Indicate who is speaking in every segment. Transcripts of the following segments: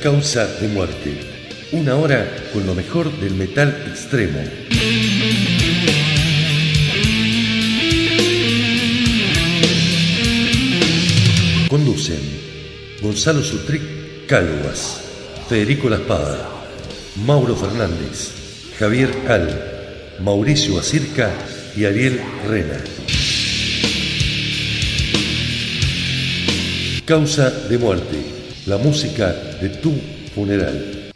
Speaker 1: Causa de Muerte. Una hora con lo mejor del metal extremo. Conducen Gonzalo Sutric Calvas, Federico La Espada, Mauro Fernández, Javier Al, Mauricio Acirca y Ariel Rena. Causa de muerte, la música de tu funeral.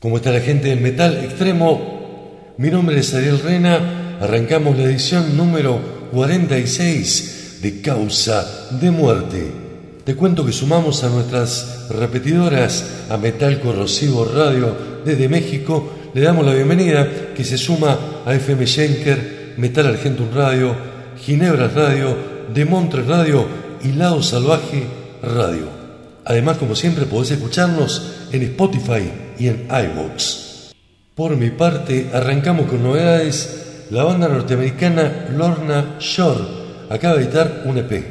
Speaker 1: ¿Cómo está la gente del metal extremo? Mi nombre es Ariel Rena, arrancamos la edición número 46 de causa de muerte. Te cuento que sumamos a nuestras repetidoras a Metal Corrosivo Radio desde México. Le damos la bienvenida que se suma a FM Schenker, Metal Argentum Radio, Ginebra Radio, De Montre Radio y Lado Salvaje Radio. Además, como siempre, podés escucharnos en Spotify y en iVoox. Por mi parte, arrancamos con novedades. La banda norteamericana Lorna Shore acaba de editar un EP.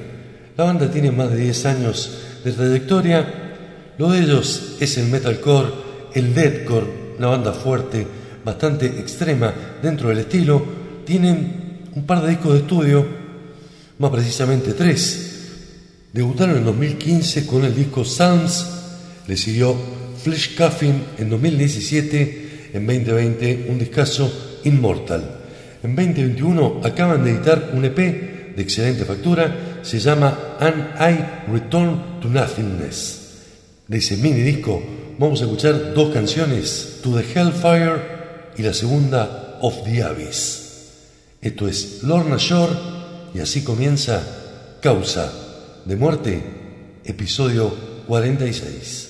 Speaker 1: La banda tiene más de 10 años de trayectoria. Lo de ellos es el metalcore, el deathcore, una banda fuerte, bastante extrema dentro del estilo. Tienen un par de discos de estudio, más precisamente tres. Debutaron en 2015 con el disco Sounds, le siguió Flesh Coffin en 2017, en 2020 un discazo Immortal. En 2021 acaban de editar un EP de excelente factura, se llama And I Return to Nothingness. De ese mini disco vamos a escuchar dos canciones, To the Hellfire y la segunda, Of the Abyss. Esto es Lorna Shore y así comienza Causa de Muerte, episodio 46.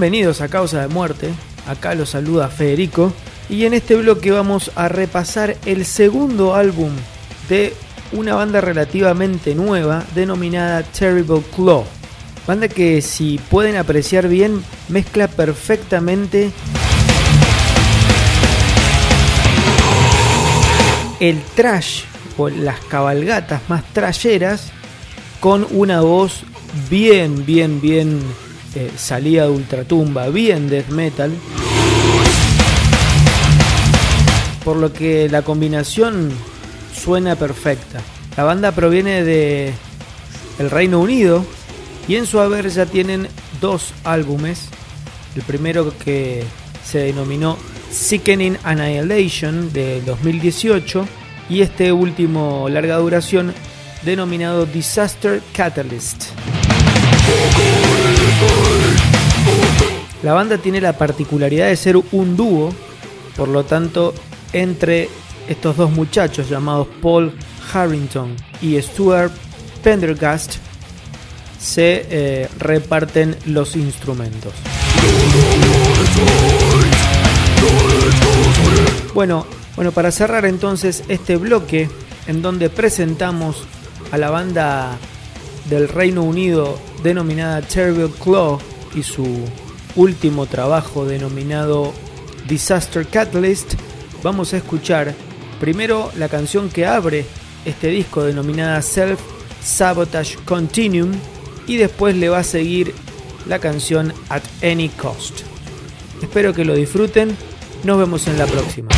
Speaker 2: Bienvenidos a Causa de Muerte, acá los saluda Federico y en este bloque vamos a repasar el segundo álbum de una banda relativamente nueva denominada Terrible Claw. Banda que si pueden apreciar bien mezcla perfectamente el trash o las cabalgatas más trasheras con una voz bien, bien, bien eh, salida de ultratumba, bien death metal. Por lo que la combinación suena perfecta. La banda proviene de el Reino Unido y en su haber ya tienen dos álbumes. El primero que se denominó Sickening Annihilation de 2018 y este último larga duración denominado Disaster Catalyst. La banda tiene la particularidad de ser un dúo, por lo tanto, entre estos dos muchachos llamados Paul Harrington y Stuart Pendergast se eh, reparten los instrumentos. Bueno, bueno, para cerrar entonces este bloque en donde presentamos a la banda del Reino Unido denominada Terrible Claw y su último trabajo denominado Disaster Catalyst, vamos a escuchar primero la canción que abre este disco denominada Self Sabotage Continuum y después le va a seguir la canción At Any Cost. Espero que lo disfruten, nos vemos en la próxima.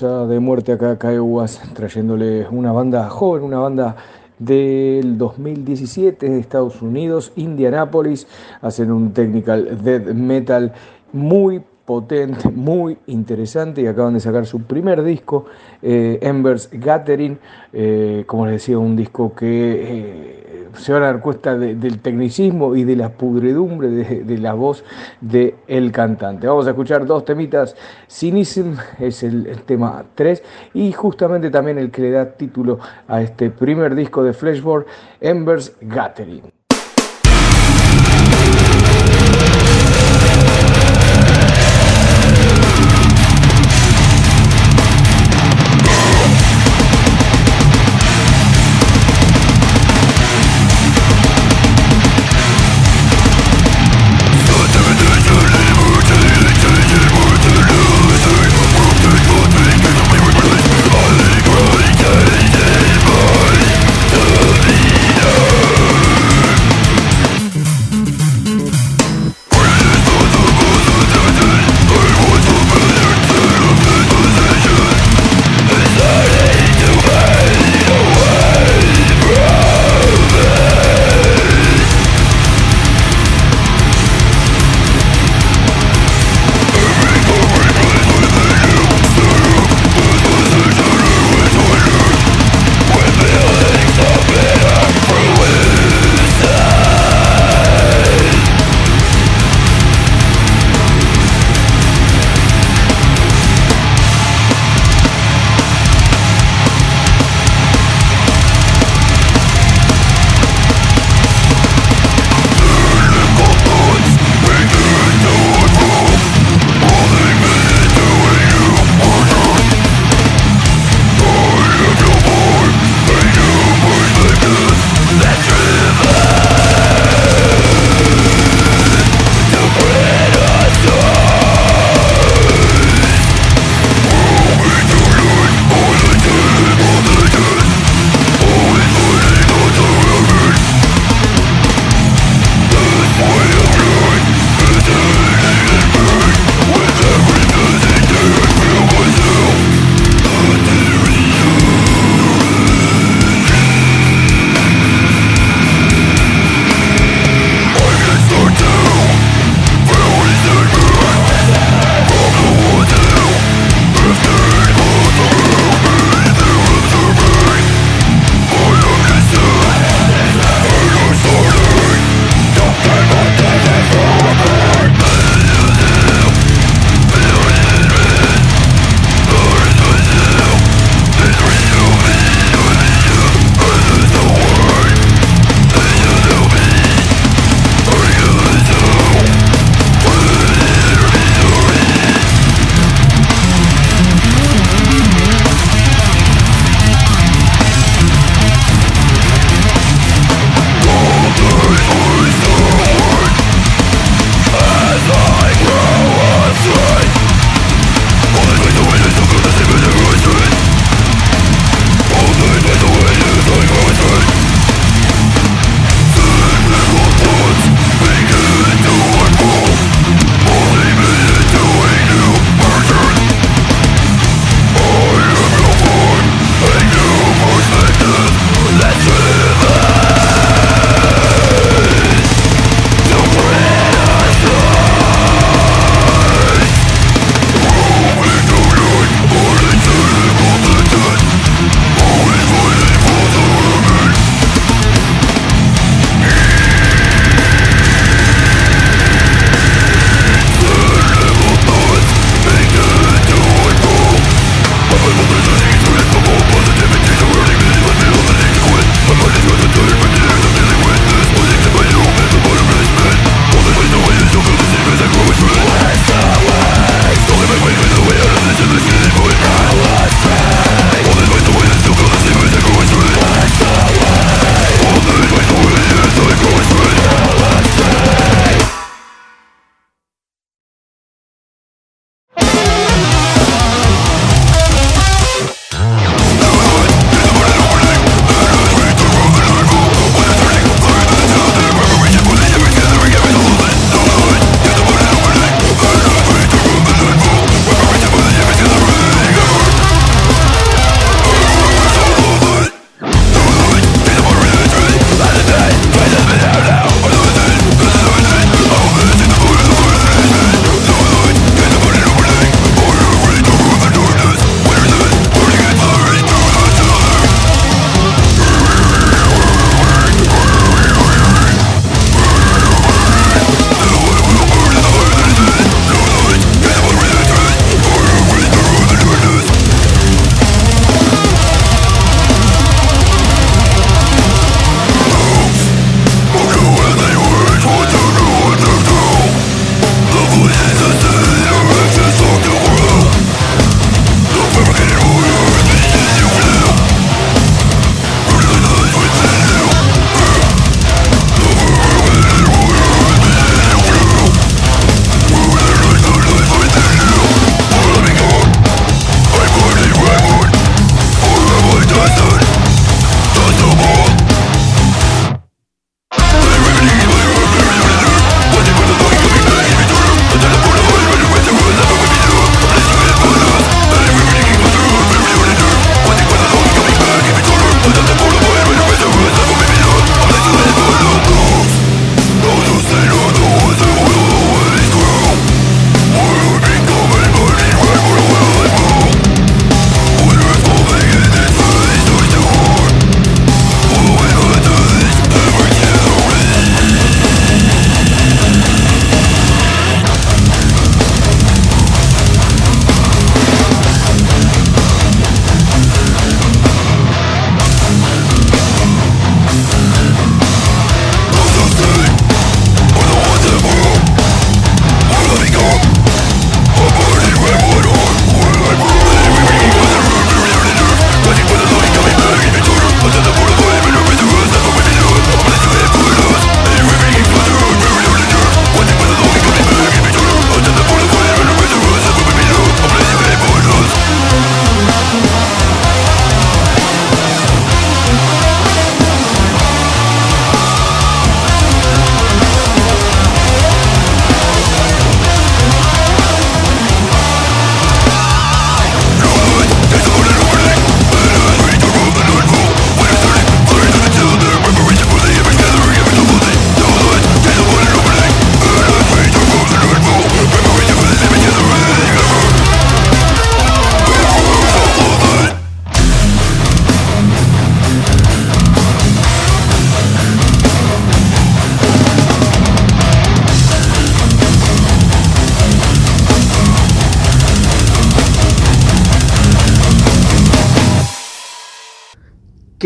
Speaker 3: De Muerte acá, Caeguas, trayéndole una banda joven, una banda del 2017 de Estados Unidos, Indianapolis, hacen un technical death metal muy potente, muy interesante y acaban de sacar su primer disco, eh, Embers Gathering, eh, como les decía, un disco que eh, van a dar cuenta del tecnicismo y de la pudredumbre de, la voz del el cantante. Vamos a escuchar dos temitas, Cynicism es el, el, tema 3 y justamente también el que le da título a este primer disco de Fleshboard, Embers Gathering.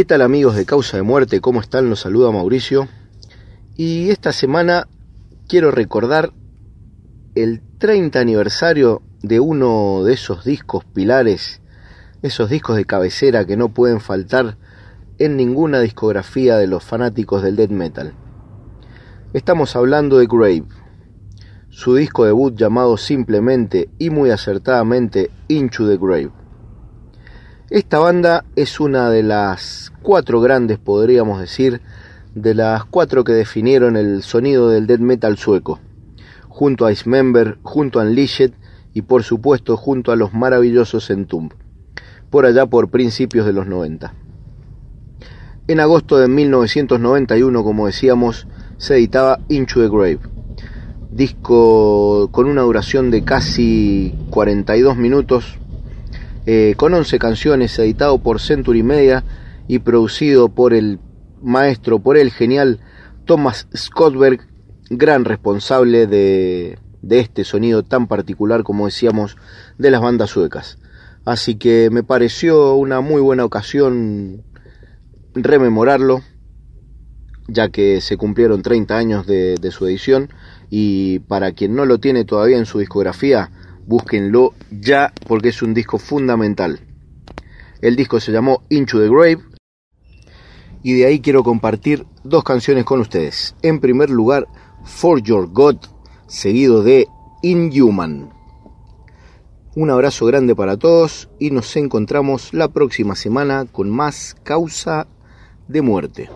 Speaker 4: Tal amigos de Causa de Muerte? ¿Cómo están? Los saluda Mauricio. Y esta semana quiero recordar el 30 aniversario de uno de esos discos pilares, esos discos de cabecera que no pueden faltar en ninguna discografía de los fanáticos del death metal. Estamos hablando de Grave, su disco debut llamado simplemente y muy acertadamente Into the Grave. Esta banda es una de las cuatro grandes, podríamos decir, de las cuatro que definieron el sonido del death metal sueco, junto a Member, junto a Unleashed y por supuesto junto a los maravillosos Entomb, por allá por principios de los 90. En agosto de 1991, como decíamos, se editaba Into the Grave, disco con una duración de casi 42 minutos, eh, con 11 canciones, editado por Century Media y producido por el maestro, por el genial Thomas Scottberg, gran responsable de, este sonido tan particular, como decíamos, de las bandas suecas. Así que me pareció una muy buena ocasión rememorarlo, ya que se cumplieron 30 años de, su edición y para quien no lo tiene todavía en su discografía, búsquenlo ya porque es un disco fundamental. El disco se llamó Into the Grave y de ahí quiero compartir dos canciones con ustedes. En primer lugar, For Your God, seguido de Inhuman. Un abrazo grande para todos y nos encontramos la próxima semana con más causa de muerte.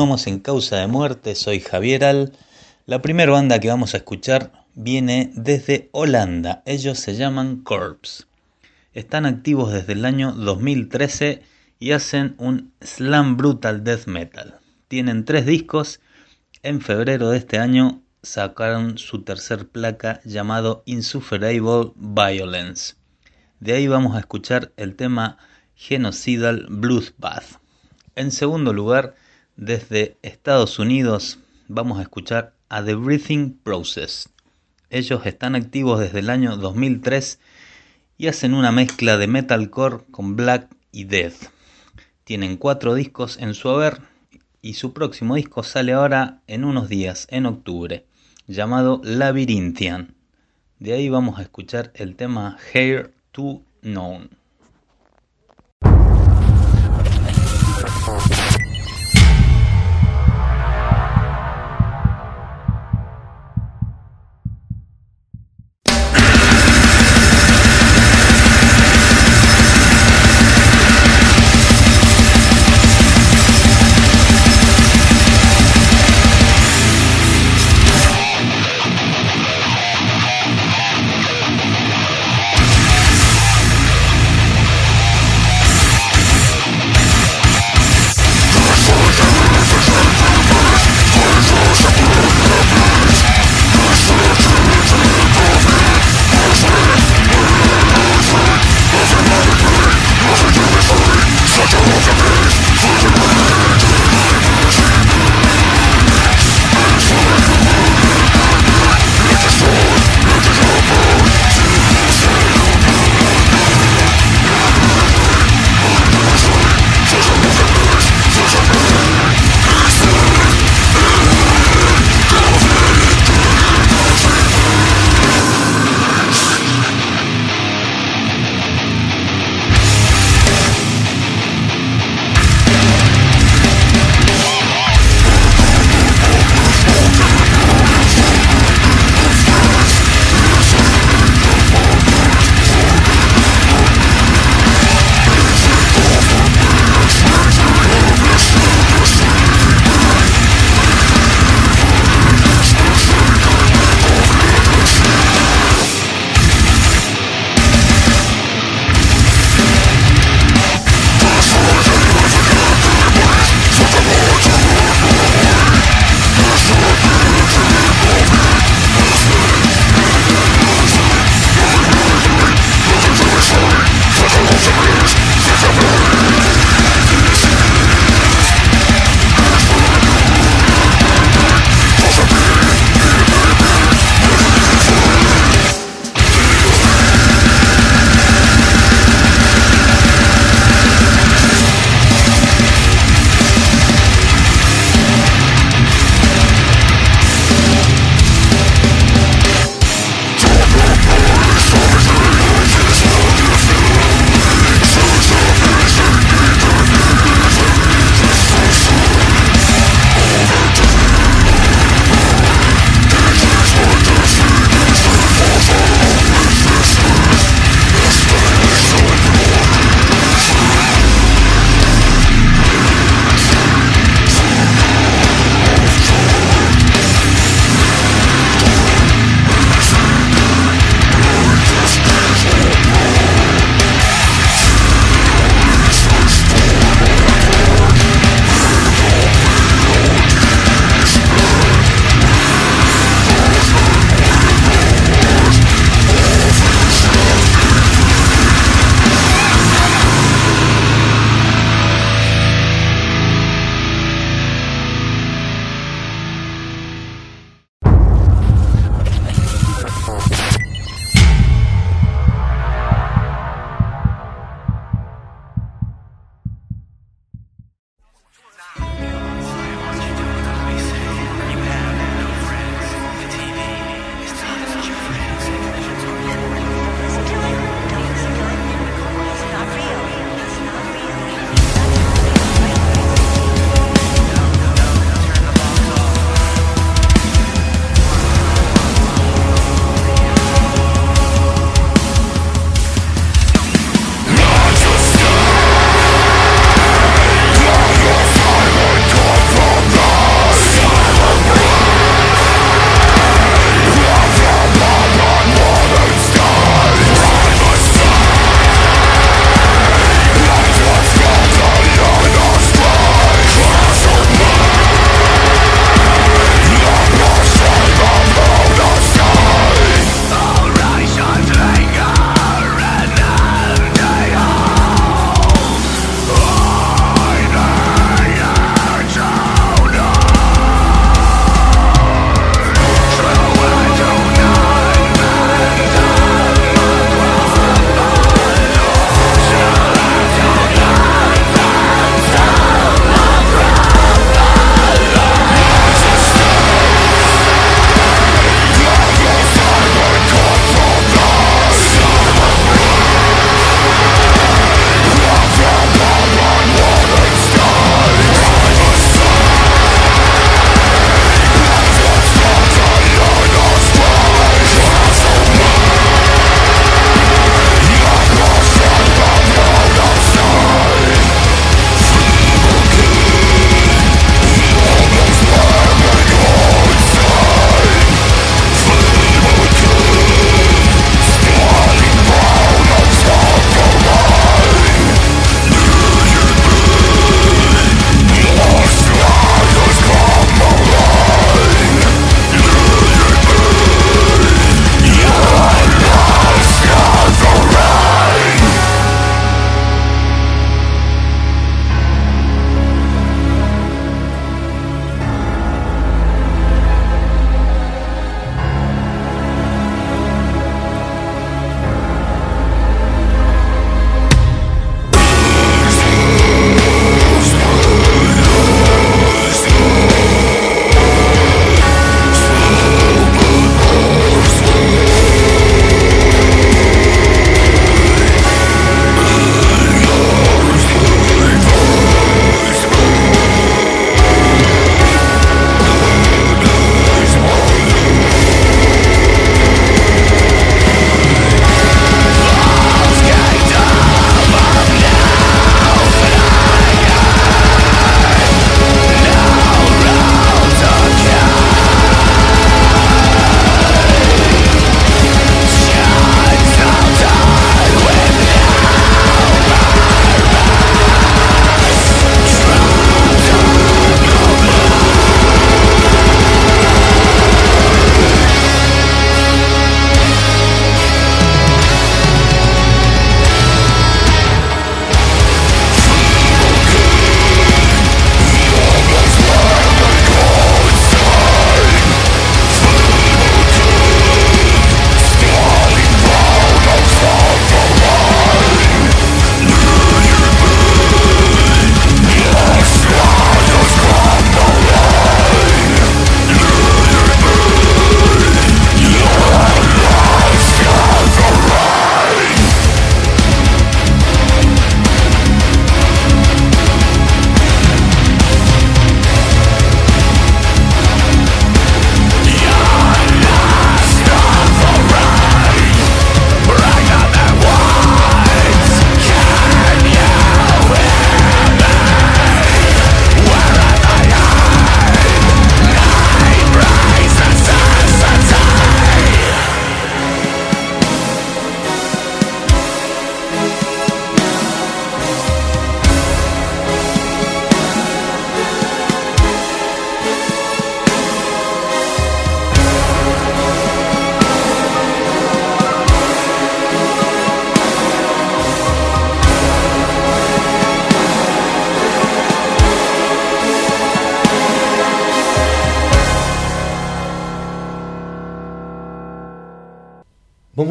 Speaker 5: En Causa de Muerte, soy Javier Al. La primera banda que vamos a escuchar viene desde Holanda, ellos se llaman Corps. Están activos desde el año 2013 y hacen un slam brutal death metal. Tienen tres discos, en febrero de este año sacaron su tercer placa llamado Insufferable Violence. De ahí vamos a escuchar el tema Genocidal Bloodbath. En segundo lugar, desde Estados Unidos vamos a escuchar a The Breathing Process. Ellos están activos desde el año 2003 y hacen una mezcla de metalcore con black y death. Tienen cuatro discos en su haber y su próximo disco sale ahora en unos días, en octubre, llamado Labyrinthian. De ahí vamos a escuchar el tema Hair to Known.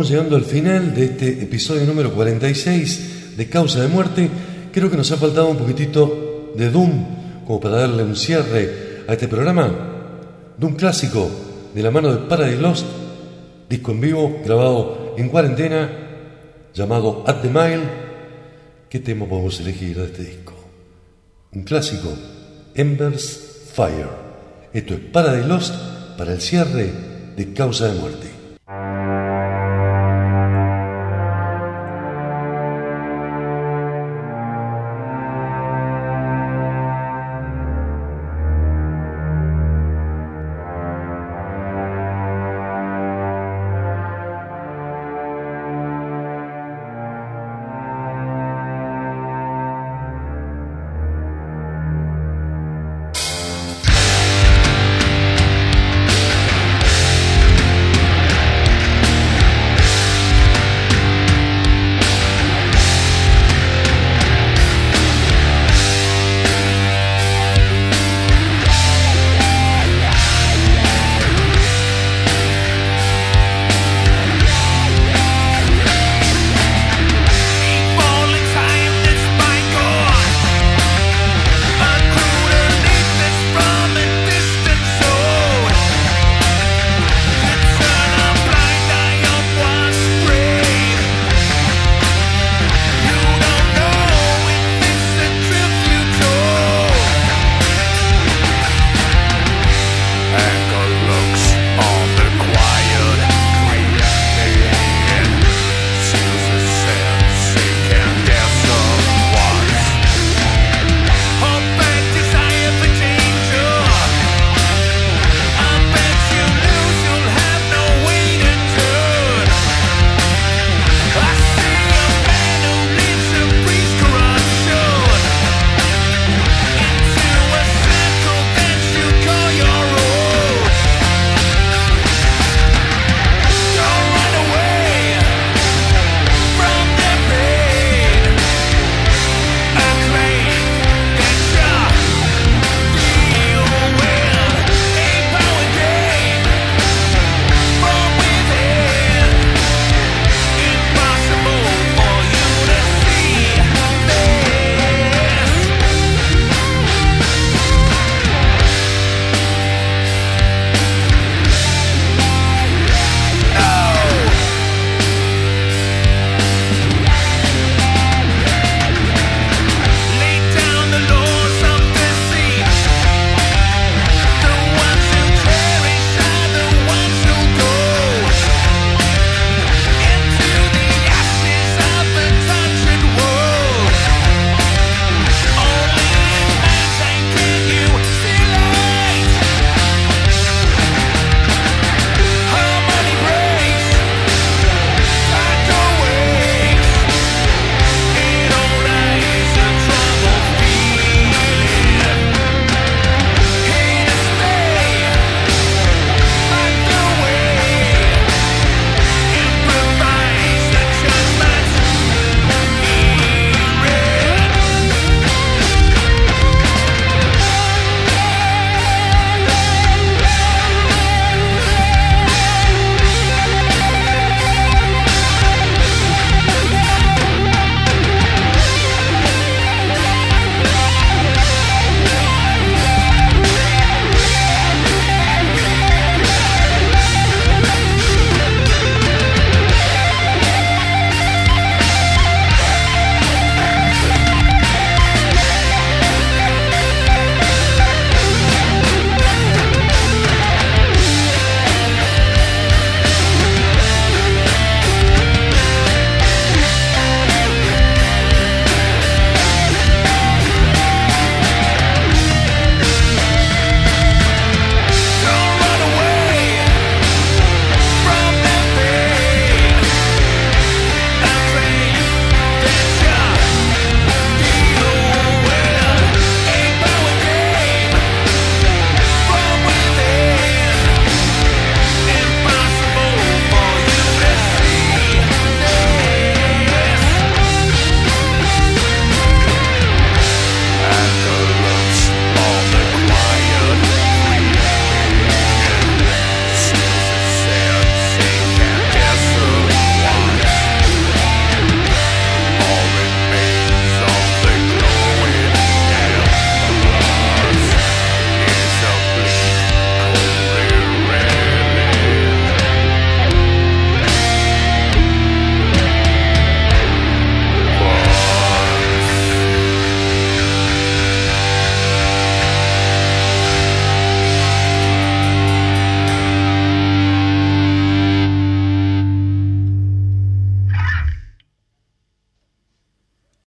Speaker 1: Llegando al final de este episodio número 46 de Causa de Muerte. Creo que nos ha faltado un poquitito de Doom como para darle un cierre a este programa. Doom clásico de la mano de Paradise Lost, disco en vivo grabado en cuarentena llamado At the Mile. ¿Qué tema podemos elegir de este disco? Un clásico, Embers Fire. Esto es Paradise Lost para el cierre de Causa de Muerte.